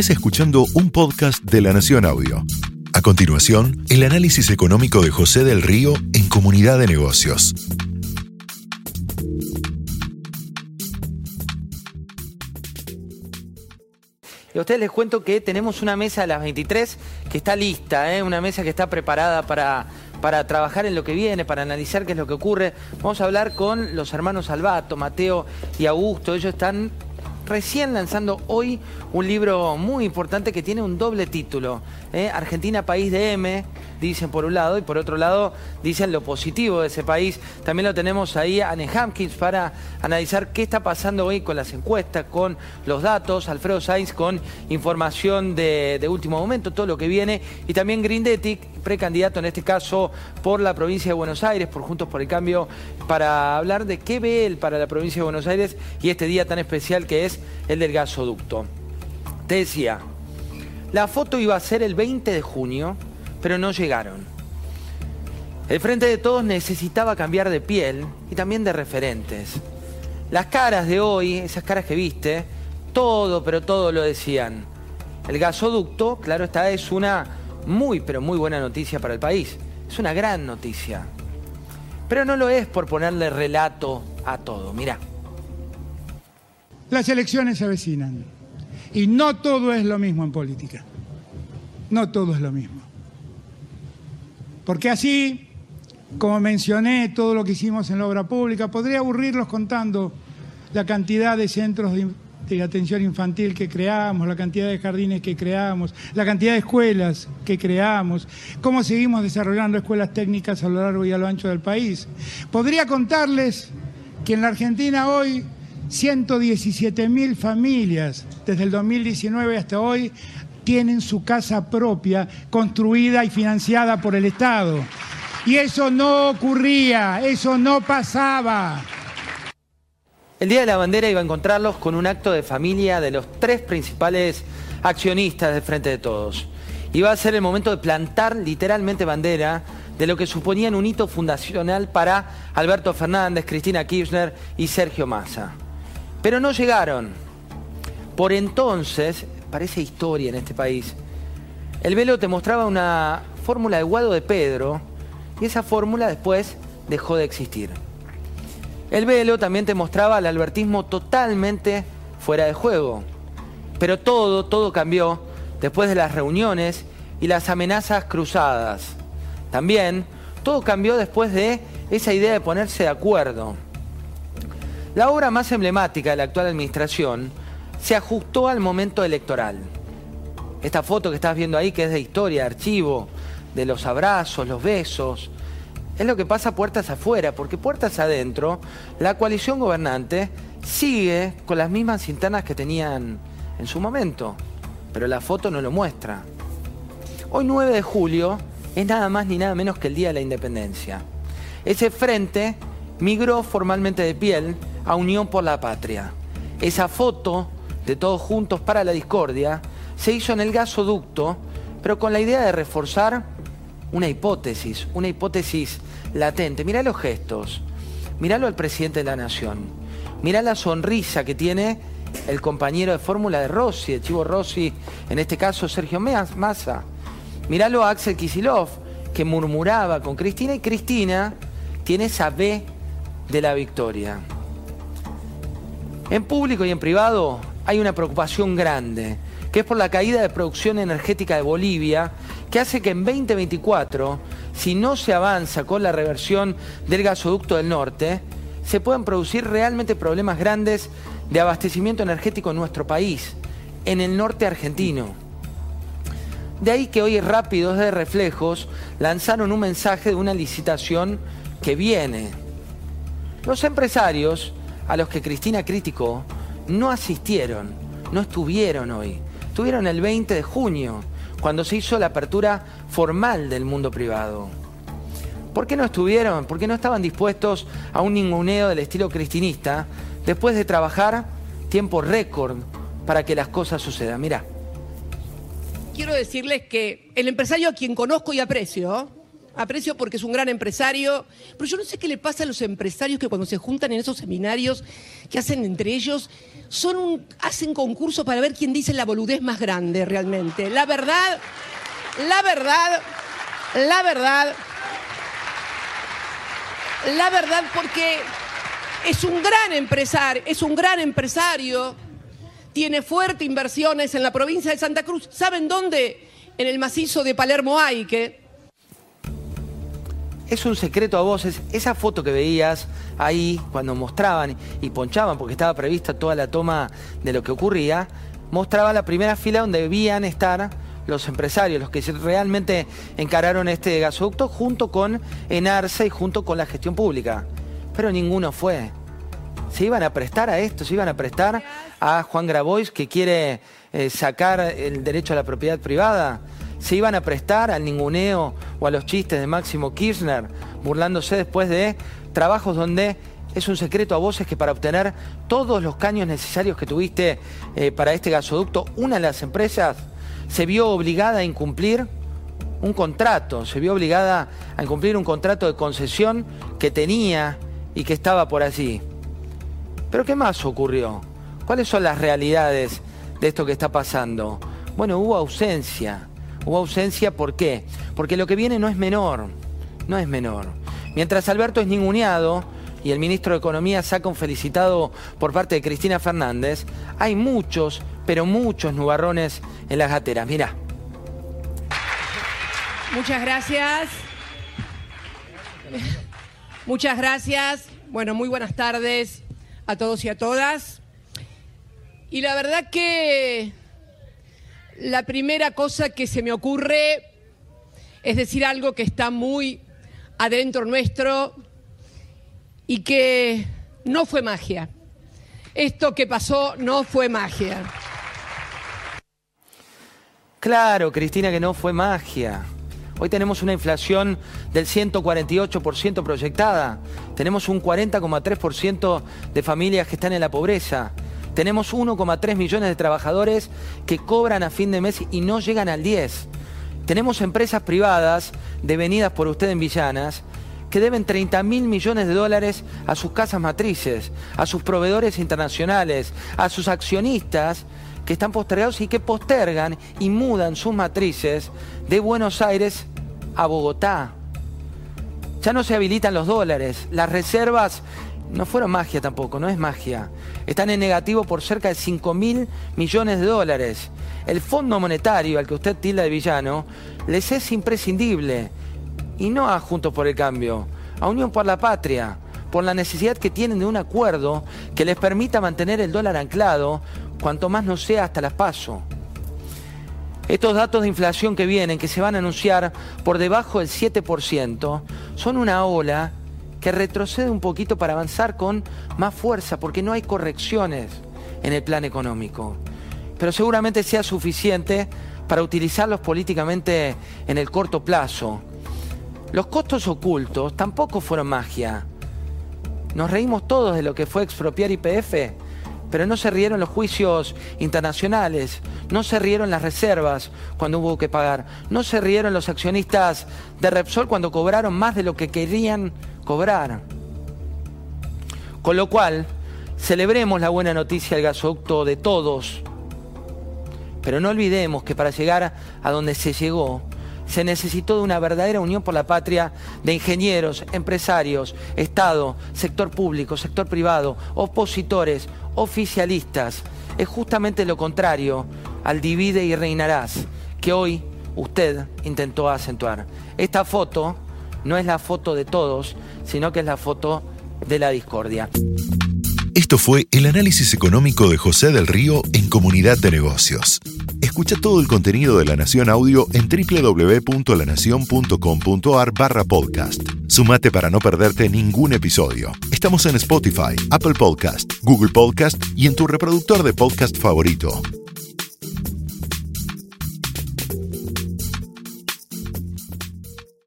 Estás escuchando un podcast de La Nación Audio. A continuación, el análisis económico de José del Río en Comunidad de Negocios. Y a ustedes les cuento que tenemos una mesa a las 23 que está lista, ¿eh? una mesa que está preparada para, para trabajar en lo que viene, para analizar qué es lo que ocurre. Vamos a hablar con los hermanos Albato, Mateo y Augusto. Ellos están recién lanzando hoy un libro muy importante que tiene un doble título. ¿eh? Argentina, país de M, dicen por un lado, y por otro lado dicen lo positivo de ese país. También lo tenemos ahí a Anne Hampkins para analizar qué está pasando hoy con las encuestas, con los datos, Alfredo Sainz con información de, último momento, todo lo que viene, y también Grindetic, precandidato en este caso por la provincia de Buenos Aires, por Juntos por el Cambio, para hablar de qué ve él para la provincia de Buenos Aires y este día tan especial que es el del gasoducto. Te decía, la foto iba a ser el 20 de junio, pero no llegaron. El Frente de Todos necesitaba cambiar de piel y también de referentes. Las caras de hoy, esas caras que viste, todo, pero todo lo decían. El gasoducto, claro está, es una muy, pero muy buena noticia para el país. Es una gran noticia. Pero no lo es por ponerle relato a todo. Mirá. Las elecciones se avecinan. Y no todo es lo mismo en política. No todo es lo mismo. Porque así, como mencioné todo lo que hicimos en la obra pública, podría aburrirlos contando la cantidad de centros de, de atención infantil que creamos, la cantidad de jardines que creamos, la cantidad de escuelas que creamos, cómo seguimos desarrollando escuelas técnicas a lo largo y a lo ancho del país. Podría contarles que en la Argentina hoy 117 mil familias desde el 2019 hasta hoy tienen su casa propia construida y financiada por el Estado. Y eso no ocurría, eso no pasaba. El Día de la Bandera iba a encontrarlos con un acto de familia de los tres principales accionistas del Frente de Todos. Iba a ser el momento de plantar literalmente bandera de lo que suponían un hito fundacional para Alberto Fernández, Cristina Kirchner y Sergio Massa. Pero no llegaron. Por entonces, parece historia en este país, el velo te mostraba una fórmula de Guado de Pedro y esa fórmula después dejó de existir. El velo también te mostraba el albertismo totalmente fuera de juego. Pero todo, todo cambió después de las reuniones y las amenazas cruzadas. También todo cambió después de esa idea de ponerse de acuerdo. La obra más emblemática de la actual administración se ajustó al momento electoral. Esta foto que estás viendo ahí, que es de historia, de archivo, de los abrazos, los besos, es lo que pasa puertas afuera, porque puertas adentro, la coalición gobernante sigue con las mismas internas que tenían en su momento, pero la foto no lo muestra. Hoy 9 de julio es nada más ni nada menos que el Día de la Independencia. Ese frente migró formalmente de piel a Unión por la Patria. Esa foto de todos juntos para la discordia se hizo en el gasoducto, pero con la idea de reforzar una hipótesis, una hipótesis latente. Mirá los gestos, miralo al presidente de la Nación, mirá la sonrisa que tiene el compañero de fórmula de Rossi, el Chivo Rossi, en este caso Sergio Massa. Miralo a Axel Kisilov, que murmuraba con Cristina y Cristina tiene esa B de la victoria. En público y en privado hay una preocupación grande, que es por la caída de producción energética de Bolivia, que hace que en 2024, si no se avanza con la reversión del gasoducto del norte, se puedan producir realmente problemas grandes de abastecimiento energético en nuestro país, en el norte argentino. De ahí que hoy Rápidos de Reflejos lanzaron un mensaje de una licitación que viene. Los empresarios a los que Cristina criticó no asistieron, no estuvieron hoy. Estuvieron el 20 de junio, cuando se hizo la apertura formal del mundo privado. ¿Por qué no estuvieron? ¿Por qué no estaban dispuestos a un ninguneo del estilo cristinista después de trabajar tiempo récord para que las cosas sucedan? Mira. Quiero decirles que el empresario a quien conozco y aprecio, aprecio porque es un gran empresario, pero yo no sé qué le pasa a los empresarios que cuando se juntan en esos seminarios que hacen entre ellos, son hacen concurso para ver quién dice la boludez más grande realmente. La verdad, la verdad, la verdad, la verdad porque es un gran empresario, es un gran empresario, tiene fuertes inversiones en la provincia de Santa Cruz. ¿Saben dónde? En el macizo de Palermo que Es un secreto a voces. Esa foto que veías ahí cuando mostraban y ponchaban, porque estaba prevista toda la toma de lo que ocurría, mostraba la primera fila donde debían estar los empresarios, los que realmente encararon este gasoducto junto con Enarse y junto con la gestión pública. Pero ninguno fue. Se iban a prestar a esto, se iban a prestar a Juan Grabois que quiere eh, sacar el derecho a la propiedad privada. Se iban a prestar al ninguneo o a los chistes de Máximo Kirchner, burlándose después de trabajos donde es un secreto a voces que para obtener todos los caños necesarios que tuviste eh, para este gasoducto, una de las empresas se vio obligada a incumplir un contrato, se vio obligada a incumplir un contrato de concesión que tenía y que estaba por allí. Pero ¿qué más ocurrió? ¿Cuáles son las realidades de esto que está pasando? Bueno, hubo ausencia. Hubo ausencia, ¿por qué? Porque lo que viene no es menor, no es menor. Mientras Alberto es ninguneado y el ministro de Economía saca un felicitado por parte de Cristina Fernández, hay muchos, pero muchos nubarrones en las gateras. Mirá. Muchas gracias. Muchas gracias. Bueno, muy buenas tardes a todos y a todas. Y la verdad que la primera cosa que se me ocurre es decir algo que está muy adentro nuestro y que no fue magia. Esto que pasó no fue magia. Claro, Cristina, que no fue magia. Hoy tenemos una inflación del 148% proyectada. Tenemos un 40,3% de familias que están en la pobreza. Tenemos 1,3 millones de trabajadores que cobran a fin de mes y no llegan al 10. Tenemos empresas privadas devenidas por usted en Villanas que deben 30 mil millones de dólares a sus casas matrices, a sus proveedores internacionales, a sus accionistas que están postergados y que postergan y mudan sus matrices de Buenos Aires a Bogotá. Ya no se habilitan los dólares, las reservas no fueron magia tampoco, no es magia. Están en negativo por cerca de 5 mil millones de dólares. El Fondo Monetario, al que usted tilda de villano, les es imprescindible. Y no a Juntos por el Cambio, a Unión por la Patria, por la necesidad que tienen de un acuerdo que les permita mantener el dólar anclado cuanto más no sea hasta las paso. Estos datos de inflación que vienen, que se van a anunciar por debajo del 7%, son una ola que retrocede un poquito para avanzar con más fuerza, porque no hay correcciones en el plan económico. Pero seguramente sea suficiente para utilizarlos políticamente en el corto plazo. Los costos ocultos tampoco fueron magia. Nos reímos todos de lo que fue expropiar IPF pero no se rieron los juicios internacionales, no se rieron las reservas cuando hubo que pagar, no se rieron los accionistas de Repsol cuando cobraron más de lo que querían cobrar. Con lo cual, celebremos la buena noticia del gasoducto de todos, pero no olvidemos que para llegar a donde se llegó, se necesitó de una verdadera unión por la patria de ingenieros, empresarios, Estado, sector público, sector privado, opositores, oficialistas. Es justamente lo contrario al divide y reinarás que hoy usted intentó acentuar. Esta foto no es la foto de todos, sino que es la foto de la discordia. Esto fue el análisis económico de José del Río en Comunidad de Negocios. Escucha todo el contenido de La Nación Audio en www.lanacion.com.ar barra podcast. Sumate para no perderte ningún episodio. Estamos en Spotify, Apple Podcast, Google Podcast y en tu reproductor de podcast favorito.